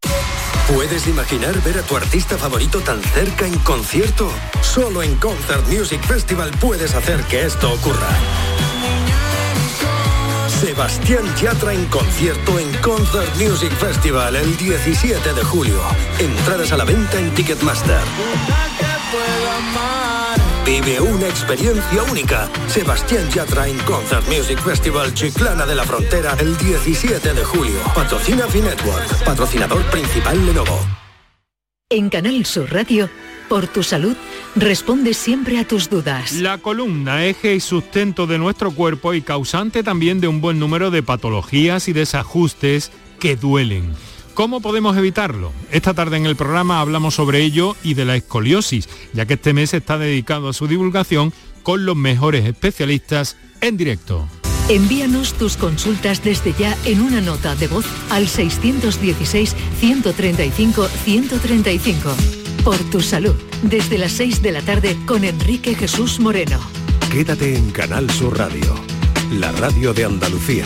¿Puedes imaginar ver a tu artista favorito tan cerca en concierto? Solo en Concert Music Festival puedes hacer que esto ocurra. Sebastián Yatra en concierto en Concert Music Festival el 17 de julio. Entradas a la venta en Ticketmaster. Vive una experiencia única. Sebastián Yatra en Concert Music Festival Chiclana de la Frontera el 17 de julio. Patrocina Finetwork, patrocinador principal Lenovo. En Canal Sur Radio, por tu salud, responde siempre a tus dudas. La columna, eje y sustento de nuestro cuerpo y causante también de un buen número de patologías y desajustes que duelen. ¿Cómo podemos evitarlo? Esta tarde en el programa hablamos sobre ello y de la escoliosis, ya que este mes está dedicado a su divulgación con los mejores especialistas en directo. Envíanos tus consultas desde ya en una nota de voz al 616-135-135. Por tu salud, desde las 6 de la tarde con Enrique Jesús Moreno. Quédate en Canal Sur Radio, la radio de Andalucía.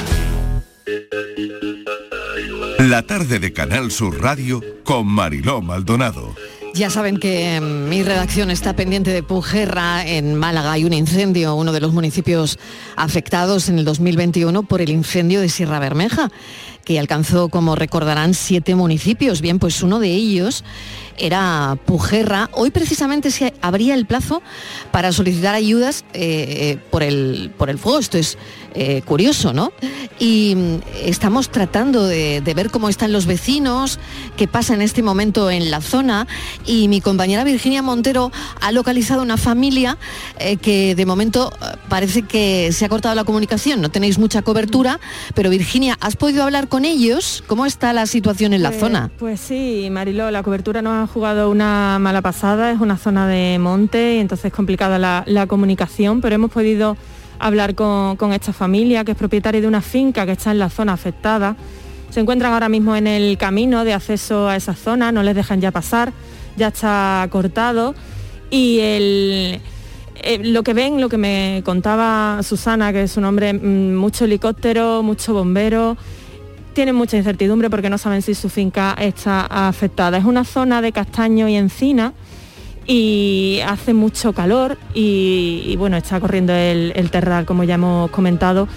La tarde de Canal Sur Radio con Mariló Maldonado. Ya saben que mm, mi redacción está pendiente de Pujerra, en Málaga. Hay un incendio, uno de los municipios afectados en el 2021 por el incendio de Sierra Bermeja, que alcanzó, como recordarán, siete municipios. Bien, pues uno de ellos era Pujerra. Hoy precisamente se abría el plazo para solicitar ayudas eh, por, el, por el fuego. Esto es eh, curioso, ¿no? Y mm, estamos tratando de, de ver cómo están los vecinos, qué pasa en este momento en la zona. Y mi compañera Virginia Montero ha localizado una familia eh, que de momento parece que se ha cortado la comunicación, no tenéis mucha cobertura, pero Virginia, ¿has podido hablar con ellos? ¿Cómo está la situación en la Pues- zona? Pues sí, Mariló, la cobertura nos ha jugado una mala pasada, es una zona de monte y entonces es complicada la, la comunicación, pero hemos podido hablar con, esta familia que es propietaria de una finca que está en la zona afectada. Se encuentran ahora mismo en el camino de acceso a esa zona, no les dejan ya pasar, ya está cortado y el, eh, lo que ven, lo que me contaba Susana, que es su nombre, mm, mucho helicóptero, mucho bombero, tienen mucha incertidumbre porque no saben si su finca está afectada. Es una zona de castaño y encina y hace mucho calor y, y, bueno, está corriendo el, el terral, como ya hemos comentado.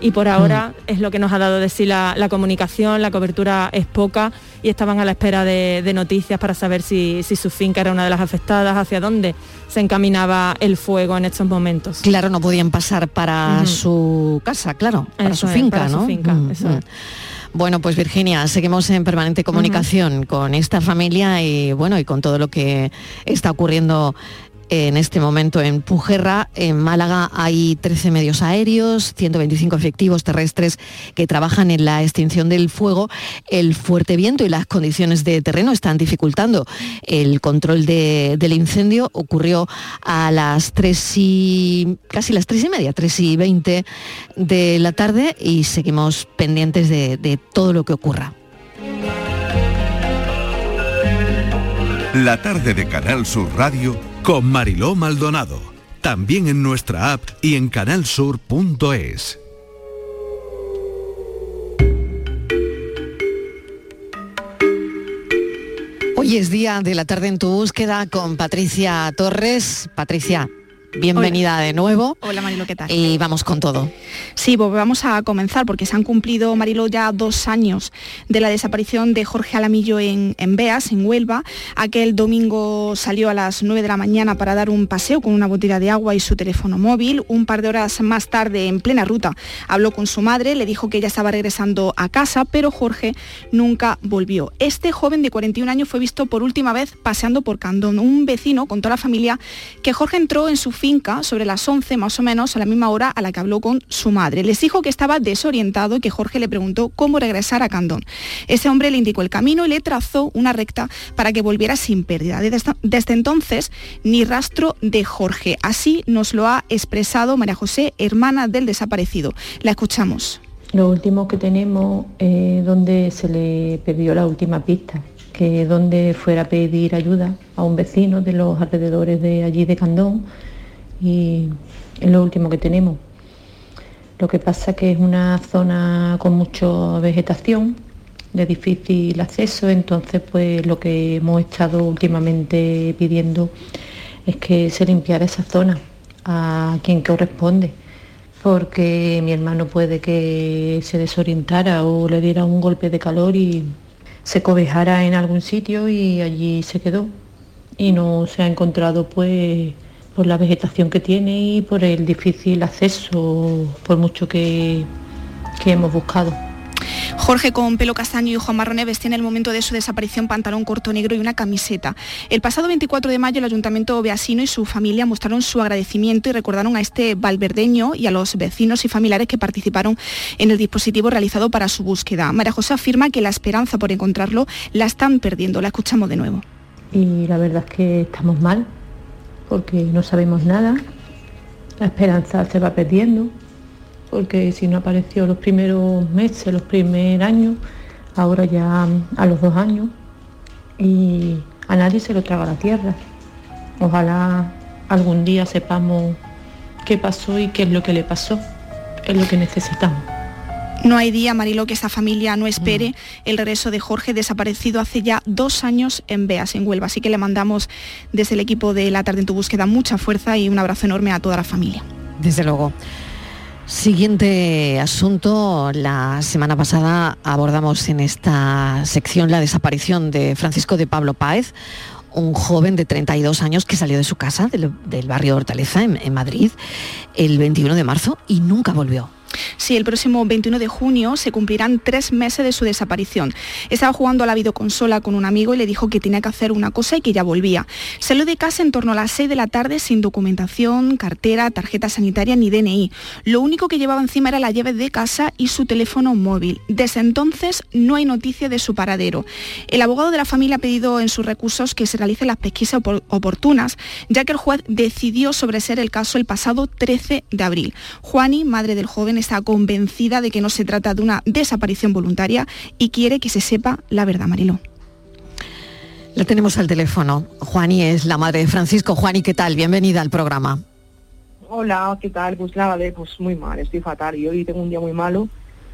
Y por ahora es lo que nos ha dado de sí la, la comunicación, la cobertura es poca y estaban a la espera de, de noticias para saber si, si su finca era una de las afectadas, hacia dónde se encaminaba el fuego en estos momentos. Claro, no podían pasar para su casa, claro, para Eso su es, finca, para su ¿no? finca, Mm, eso mm. es. Bueno, pues Virginia, seguimos en permanente comunicación con esta familia y bueno, y con todo lo que está ocurriendo en este momento en Pujerra. En Málaga hay 13 medios aéreos, 125 efectivos terrestres que trabajan en la extinción del fuego. El fuerte viento y las condiciones de terreno están dificultando el control de- del incendio. Ocurrió a las 3 y casi las 3 y media, 3 y 20 de la tarde y seguimos pendientes de, de todo lo que ocurra. La tarde de Canal Sur Radio con Mariló Maldonado. También en nuestra app y en canalsur.es. Hoy es día de la tarde en tu búsqueda con Patricia Torres. Patricia, bienvenida de nuevo. Hola Marilo, ¿qué tal? Y vamos con todo. Sí, pues vamos a comenzar porque se han cumplido, Marilo, ya dos años de la desaparición de Jorge Alamillo en, en Beas, en Huelva. Aquel domingo salió a las 9 de la mañana para dar un paseo con una botella de agua y su teléfono móvil. Un par de horas más tarde, en plena ruta, habló con su madre, le dijo que ella estaba regresando a casa, pero Jorge nunca volvió. Este joven de 41 años fue visto por última vez paseando por Candón. Un vecino contó a la familia que Jorge entró en su finca sobre las 11 más o menos a la misma hora a la que habló con su madre. Les dijo que estaba desorientado y que Jorge le preguntó cómo regresar a Candón. Ese hombre le indicó el camino y le trazó una recta para que volviera sin pérdida. Desde, entonces, ni rastro de Jorge. Así nos lo ha expresado María José, hermana del desaparecido. La escuchamos. Lo último que tenemos es donde se le perdió la última pista, que donde fuera a pedir ayuda a un vecino de los alrededores de allí de Candón y es lo último que tenemos. Lo que pasa que es una zona con mucha vegetación, de difícil acceso, entonces pues lo que hemos estado últimamente pidiendo es que se limpiara esa zona a quien corresponde porque mi hermano puede que se desorientara o le diera un golpe de calor y se cobijara en algún sitio y allí se quedó y no se ha encontrado pues por la vegetación que tiene y por el difícil acceso por mucho que, que hemos buscado. Jorge con pelo castaño y ojos marrones vestía en el momento de su desaparición pantalón corto negro y una camiseta. El pasado 24 de mayo el Ayuntamiento Beasino y su familia mostraron su agradecimiento y recordaron a este valverdeño y a los vecinos y familiares que participaron en el dispositivo realizado para su búsqueda. María José afirma que la esperanza por encontrarlo la están perdiendo. La escuchamos de nuevo. Y la verdad es que estamos mal porque no sabemos nada, la esperanza se va perdiendo porque si no apareció los primeros meses, los primeros años, ahora ya a los dos años y a nadie se lo traga la tierra. Ojalá algún día sepamos qué pasó y qué es lo que le pasó, es lo que necesitamos. No hay día, Marilo, que esta familia no espere el regreso de Jorge, desaparecido hace ya dos años en Beas, en Huelva. Así que le mandamos desde el equipo de La Tarde en tu Búsqueda mucha fuerza y un abrazo enorme a toda la familia. Desde luego. Siguiente asunto. La semana pasada abordamos en esta sección la desaparición de Francisco de Pablo Páez, un joven de 32 años que salió de su casa del, del barrio Hortaleza en, en Madrid el 21 de marzo y nunca volvió. Sí, el próximo 21 de junio se cumplirán tres meses de su desaparición. Estaba jugando a la videoconsola con un amigo y le dijo que tenía que hacer una cosa y que ya volvía. Salió de casa en torno a las 6 de la tarde sin documentación, cartera, tarjeta sanitaria ni DNI. Lo único que llevaba encima era la llave de casa y su teléfono móvil. Desde entonces no hay noticia de su paradero. El abogado de la familia ha pedido en sus recursos que se realicen las pesquisas oportunas, ya que el juez decidió sobreser el caso el pasado 13 de abril. Juani, madre del joven, está convencida de que no se trata de una desaparición voluntaria y quiere que se sepa la verdad, Mariló. La tenemos al teléfono. Juani es la madre de Francisco. Juani, ¿qué tal? Bienvenida al programa. Hola, ¿qué tal? Pues nada, de, pues muy mal, estoy fatal y hoy tengo un día muy malo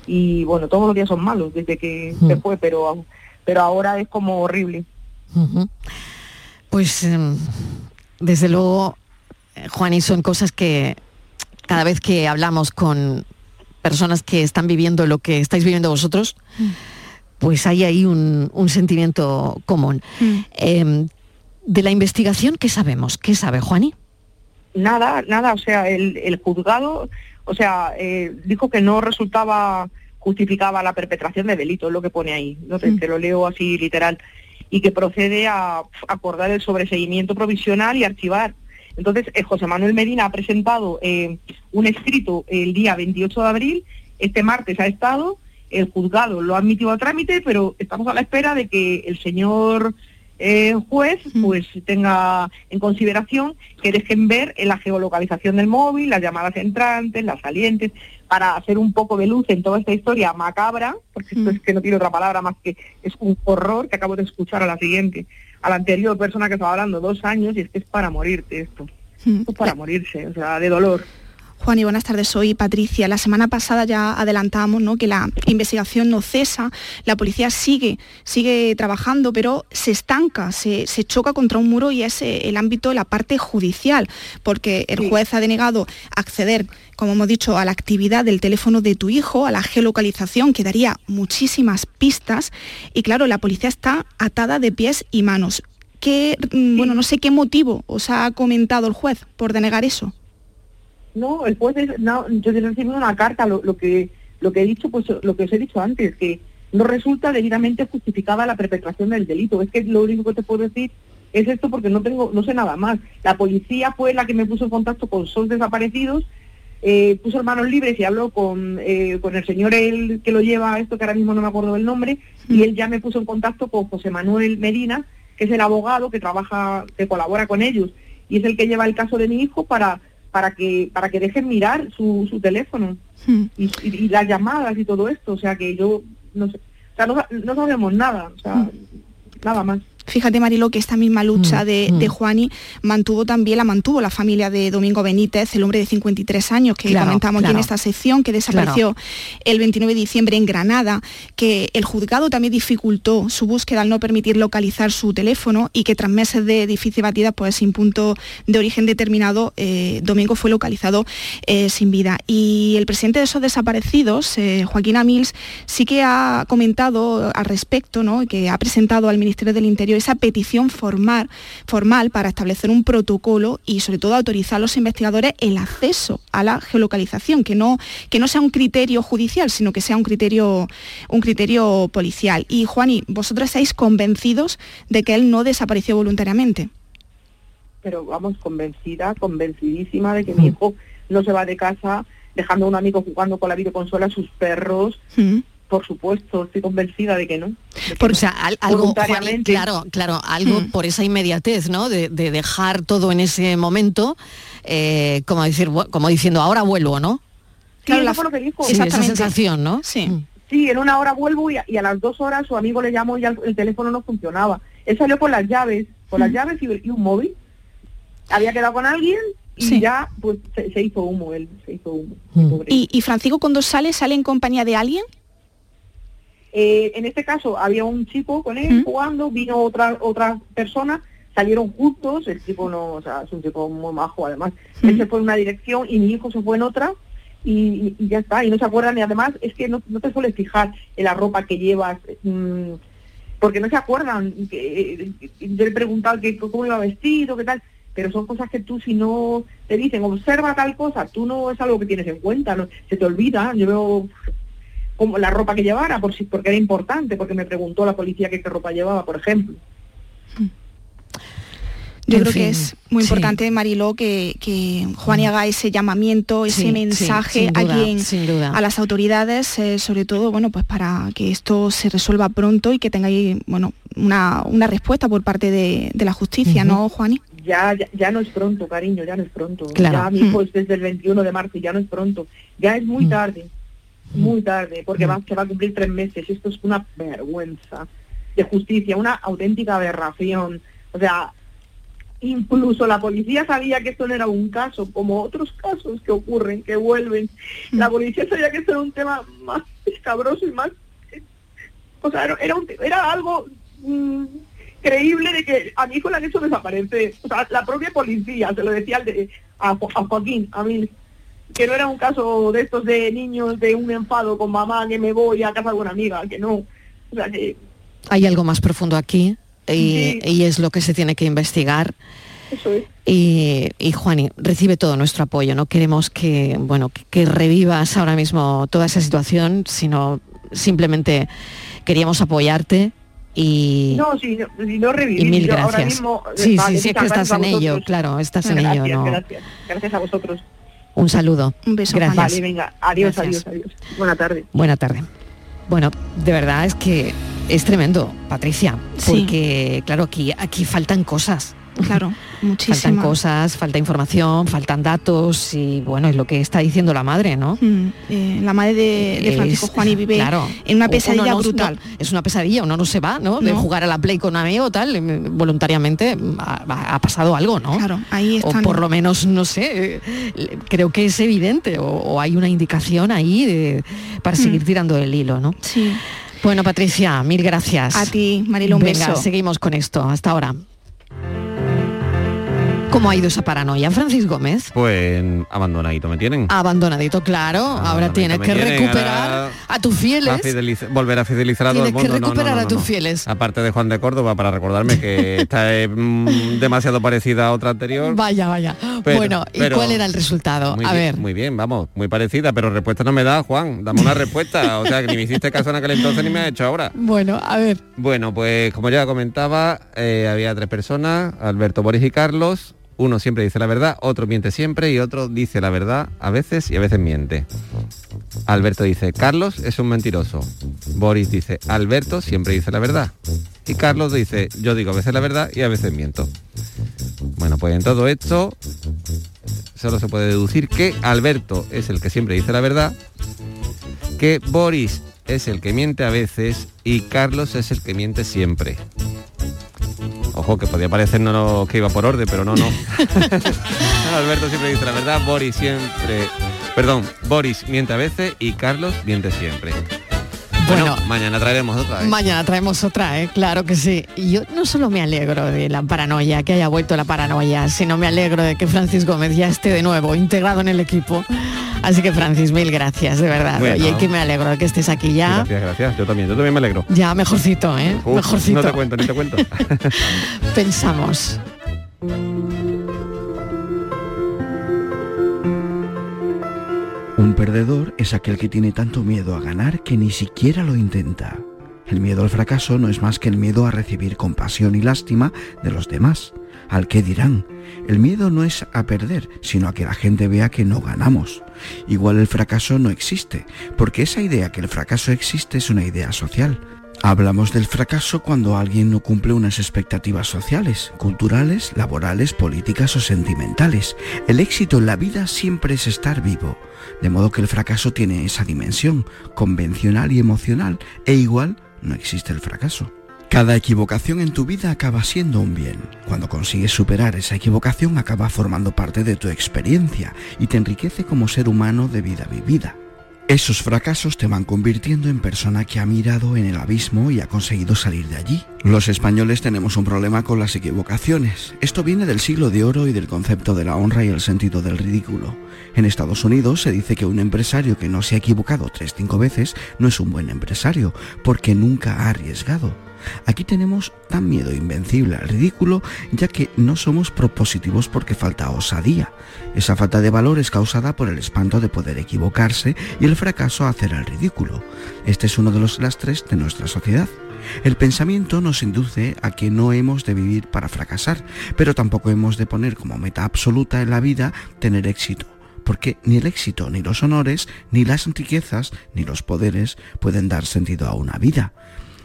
y bueno, todos los días son malos desde que se fue, pero, pero ahora es como horrible. Pues em, desde luego, eh, Juani, son cosas que cada vez que hablamos con personas que están viviendo lo que estáis viviendo vosotros, pues hay ahí un, sentimiento común. Em, de la investigación, ¿qué sabemos? ¿Qué sabe Juani? Nada, nada, o sea, el, juzgado, o sea, eh, dijo que no resultaba, justificaba la perpetración de delito, es lo que pone ahí, no te, lo leo así literal, y que procede a acordar el sobreseguimiento provisional y archivar entonces, eh, José Manuel Medina ha presentado eh, un escrito el día 28 de abril, este martes ha estado, el juzgado lo ha admitido a trámite, pero estamos a la espera de que el señor eh, juez pues tenga en consideración que dejen ver la geolocalización del móvil, las llamadas entrantes, las salientes, para hacer un poco de luz en toda esta historia macabra, porque esto es que no tiene otra palabra más que es un horror que acabo de escuchar a la siguiente a la anterior persona que estaba hablando, dos años, y es que es para morirte esto. Hmm. Es para morirse, o sea, de dolor. Juan y buenas tardes, soy Patricia. La semana pasada ya adelantamos ¿no? que la investigación no cesa, la policía sigue, sigue trabajando, pero se estanca, se, choca contra un muro y es eh, el ámbito de la parte judicial, porque el juez ha denegado acceder, como hemos dicho, a la actividad del teléfono de tu hijo, a la geolocalización, que daría muchísimas pistas, y claro, la policía está atada de pies y manos. ¿Qué, mm, bueno, no sé qué motivo os ha comentado el juez por denegar eso. No, el juez, no, yo recibido una carta, lo, que lo que he dicho, pues lo que os he dicho antes, que no resulta debidamente justificada la perpetración del delito. Es que lo único que te puedo decir es esto porque no tengo, no sé nada más. La policía fue la que me puso en contacto con sus desaparecidos, eh, puso manos libres y habló con, eh, con el señor el, que lo lleva esto, que ahora mismo no me acuerdo del nombre, y él ya me puso en contacto con José Manuel Medina, que es el abogado que trabaja, que colabora con ellos, y es el que lleva el caso de mi hijo para para que para que dejen mirar su, su teléfono hmm. y, las llamadas y todo esto. O sea que yo no sé, o sea, no, no sabemos nada, o sea, hmm. nada más. Fíjate, Marilo, que esta misma lucha mm, de, mm. Juani mantuvo también, la mantuvo la familia de Domingo Benítez, el hombre de 53 años que comentamos aquí en esta sección, que desapareció el 29 de diciembre en Granada, que el juzgado también dificultó su búsqueda al no permitir localizar su teléfono y que tras meses de difícil batida, pues sin punto de origen determinado, eh, Domingo fue localizado eh, sin vida. Y el presidente de esos desaparecidos, eh, Joaquín Amils, sí que ha comentado al respecto, ¿no? que ha presentado al Ministerio del Interior esa petición formal, formal para establecer un protocolo y sobre todo autorizar a los investigadores el acceso a la geolocalización, que no, que no sea un criterio judicial, sino que sea un criterio, un criterio policial. Y Juani, vosotros estáis convencidos de que él no desapareció voluntariamente. Pero vamos, convencida, convencidísima de que mi hijo no se va de casa dejando a un amigo jugando con la videoconsola, sus perros, mm por supuesto, estoy convencida de que no. por, o sea, algo, claro, claro, algo mm. por esa inmediatez, ¿no? De, dejar todo en ese momento, eh, como decir, como diciendo, ahora vuelvo, ¿no? Claro, fue lo que dijo. esa sensación, ¿no? Sí. Mm. Sí, en una hora vuelvo y a, las dos horas su amigo le llamó y el, teléfono no funcionaba. Él salió con las llaves, con las mm. llaves y, un móvil. Había quedado con alguien y ya pues se, hizo humo él, se hizo humo. ¿Y, ¿Y Francisco cuando sale, sale en compañía de alguien? Eh, en este caso había un chico con él jugando, vino otra otra persona, salieron juntos, el tipo no, o sea, es un tipo muy majo además, él se fue en una dirección y mi hijo se fue en otra y, ya está, y no se acuerdan y además es que no, te sueles fijar en la ropa que llevas, mm, porque no se acuerdan, que, yo le he preguntado que, cómo iba vestido, qué tal, pero son cosas que tú si no te dicen, observa tal cosa, tú no es algo que tienes en cuenta, no, se te olvida, yo veo como la ropa que llevara, por si, porque era importante, porque me preguntó la policía qué, qué ropa llevaba, por ejemplo. Yo En creo fin, que es muy sí. importante, Mariló, que, que Juan y haga ese llamamiento, ese Sí, mensaje sin duda, aquí en- sin duda. a las autoridades, eh, sobre todo, bueno, pues para que esto se resuelva pronto y que tengáis, bueno, una, una respuesta por parte de, de la justicia, ¿no, Juani? Ya, ya, ya no es pronto, cariño, ya no es pronto. Claro. Ya mi hijo es desde el 21 de marzo y ya no es pronto. Ya es muy tarde, muy tarde, porque va, se va a cumplir tres meses. Esto es una vergüenza de justicia, una auténtica aberración. O sea, incluso la policía sabía que esto no era un caso, como otros casos que ocurren, que vuelven. La policía sabía que esto era un tema más escabroso y más... O sea, era, un- era algo mm, creíble de que a mi hijo le han hecho desaparecer. O sea, la propia policía se lo decía al de- a, a Joaquín, a mí, que no era un caso de estos de niños de un enfado con mamá que me voy a casa de una amiga, que no. O sea, que Hay algo más profundo aquí y, y es lo que se tiene que investigar. eso es. Y, y Juani, recibe todo nuestro apoyo. No queremos que, bueno, que, que revivas ahora mismo toda esa situación, sino simplemente queríamos apoyarte y, No, si no, si no revivir, y mil yo ahora gracias. mismo, sí, vale, sí, sí, es que estás en gracias ello, claro, estás en gracias, ello. ¿no? Gracias, gracias a vosotros. Un saludo. Un beso, Gracias. Vale, venga, adiós, Gracias. adiós, adiós. Buena tarde. Buena tarde. Bueno, de verdad es que es tremendo, Patricia, Sí. porque claro, aquí, aquí faltan cosas. Claro, [laughs] Faltan muchísimas. cosas, falta información, faltan datos y bueno, es lo que está diciendo la madre, ¿no? Mm, eh, la madre de, de Francisco Es- Juani vive claro. en una pesadilla no- brutal. no- es una pesadilla, uno no se va, ¿no? De No. jugar a la play con un amigo tal, eh, voluntariamente mm, ha, ha pasado algo, ¿no? Claro, ahí O están. por lo menos, no sé, eh, creo que es evidente, o, o hay una indicación ahí de- para seguir Mm. tirando el hilo, ¿no? Sí. Bueno, Patricia, mil gracias. A ti, Marilo, un Venga, beso. seguimos con esto. Hasta ahora. ¿Cómo ha ido esa paranoia, Francis Gómez? Pues abandonadito me tienen. Abandonadito, claro. Ahora tienes que tienen, recuperar ahora a tus a fieles. fideliz- volver a fidelizar a todo el Tienes que mundo. No, no, recuperar no, a tus fieles. Aparte de Juan de Córdoba, para recordarme que [laughs] esta es mm, demasiado parecida a otra anterior. Vaya, vaya. Pero- bueno, ¿y pero- cuál era el resultado? Muy a bien, ver. Muy bien, vamos, muy parecida, pero respuesta no me da, Juan. Dame una respuesta. O sea, que ni me hiciste caso en aquel entonces ni me has hecho ahora. Bueno, a ver. Bueno, pues como ya comentaba, eh, había tres personas, Alberto, Boris y Carlos. Uno siempre dice la verdad, otro miente siempre y otro dice la verdad a veces y a veces miente. Alberto dice, Carlos es un mentiroso. Boris dice, Alberto siempre dice la verdad. Y Carlos dice, yo digo a veces la verdad y a veces miento. Bueno, pues en todo esto solo se puede deducir que Alberto es el que siempre dice la verdad, que Boris es el que miente a veces y Carlos es el que miente siempre. Ojo, que podía parecernos que iba por orden, pero no, no. [laughs] Alberto siempre dice la verdad, Boris siempre... Perdón, Boris miente a veces y Carlos miente siempre. Bueno, mañana traeremos otra. ¿eh? Mañana traemos otra, ¿eh? claro que sí. Y yo no solo me alegro de la paranoia, que haya vuelto la paranoia, sino me alegro de que Francis Gómez ya esté de nuevo integrado en el equipo. Así que Francis, mil gracias, de verdad. Bueno. Oye, que me alegro de que estés aquí ya. Gracias, gracias. Yo también, yo también me alegro. Ya mejorcito, ¿eh? Uf, mejorcito. No te cuento, ni te cuento. [laughs] Pensamos. Un perdedor es aquel que tiene tanto miedo a ganar que ni siquiera lo intenta. El miedo al fracaso no es más que el miedo a recibir compasión y lástima de los demás. Al que dirán, el miedo no es a perder, sino a que la gente vea que no ganamos. Igual el fracaso no existe, porque esa idea que el fracaso existe es una idea social. Hablamos del fracaso cuando alguien no cumple unas expectativas sociales, culturales, laborales, políticas o sentimentales. El éxito en la vida siempre es estar vivo, de modo que el fracaso tiene esa dimensión convencional y emocional, e igual no existe el fracaso. Cada equivocación en tu vida acaba siendo un bien. Cuando consigues superar esa equivocación acaba formando parte de tu experiencia y te enriquece como ser humano de vida vivida. Esos fracasos te van convirtiendo en persona que ha mirado en el abismo y ha conseguido salir de allí. Los españoles tenemos un problema con las equivocaciones. Esto viene del siglo de oro y del concepto de la honra y el sentido del ridículo. En Estados Unidos se dice que un empresario que no se ha equivocado tres cinco veces no es un buen empresario, porque nunca ha arriesgado. Aquí tenemos tan miedo invencible al ridículo, ya que no somos propositivos porque falta osadía. Esa falta de valor es causada por el espanto de poder equivocarse y el fracaso a hacer el ridículo. Este es uno de los lastres de nuestra sociedad. El pensamiento nos induce a que no hemos de vivir para fracasar, pero tampoco hemos de poner como meta absoluta en la vida tener éxito, porque ni el éxito, ni los honores, ni las riquezas, ni los poderes pueden dar sentido a una vida.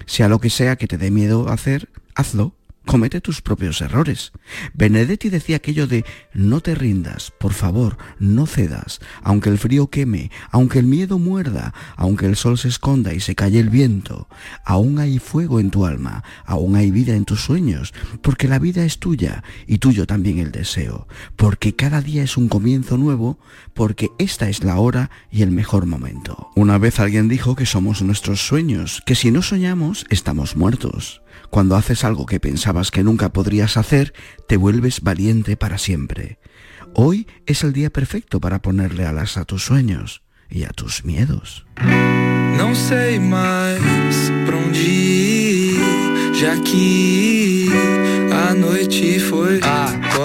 Sea lo que sea que te dé miedo hacer, hazlo comete tus propios errores. Benedetti decía aquello de no te rindas, por favor, no cedas, aunque el frío queme, aunque el miedo muerda, aunque el sol se esconda y se calle el viento, aún hay fuego en tu alma, aún hay vida en tus sueños, porque la vida es tuya y tuyo también el deseo, porque cada día es un comienzo nuevo, porque esta es la hora y el mejor momento. Una vez alguien dijo que somos nuestros sueños, que si no soñamos estamos muertos. Cuando haces algo que pensabas que nunca podrías hacer, te vuelves valiente para siempre. Hoy es el día perfecto para ponerle alas a tus sueños y a tus miedos. Não sei mais que.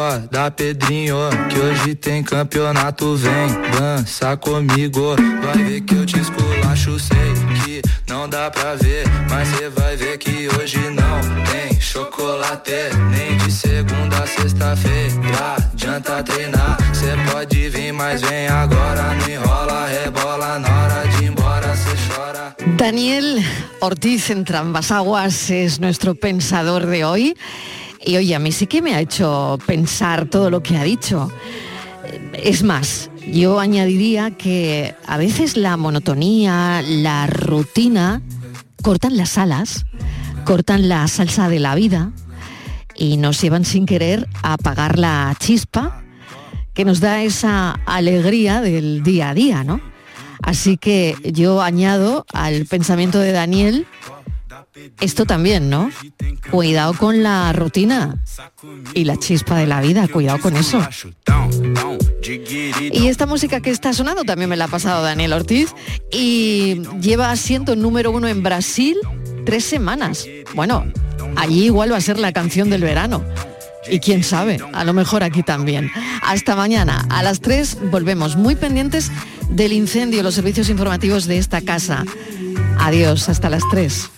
Acorda, Pedrinho, que hoje tem campeonato. Vem, dança comigo, vai ver que eu te esculacho. Sei que não dá pra ver, mas cê vai ver que hoje não tem chocolate. Nem de segunda a sexta-feira, adianta treinar. Cê pode vir, mas vem agora. Não enrola, rebola na hora de ir embora, cê chora. Daniel Ortiz en Trambas Aguas es nuestro pensador de hoy. Y oye, a mí sí que me ha hecho pensar todo lo que ha dicho. Es más, yo añadiría que a veces la monotonía, la rutina, cortan las alas, cortan la salsa de la vida y nos llevan sin querer a apagar la chispa que nos da esa alegría del día a día, ¿no? Así que yo añado al pensamiento de Daniel esto también, ¿no? Cuidado con la rutina y la chispa de la vida, cuidado con eso. Y esta música que está sonando también me la ha pasado Daniel Ortiz y lleva asiento número uno en Brasil tres semanas. Bueno, allí igual va a ser la canción del verano. Y quién sabe, a lo mejor aquí también. Hasta mañana, a las 3 volvemos muy pendientes del incendio, los servicios informativos de esta casa. Adiós, hasta las 3.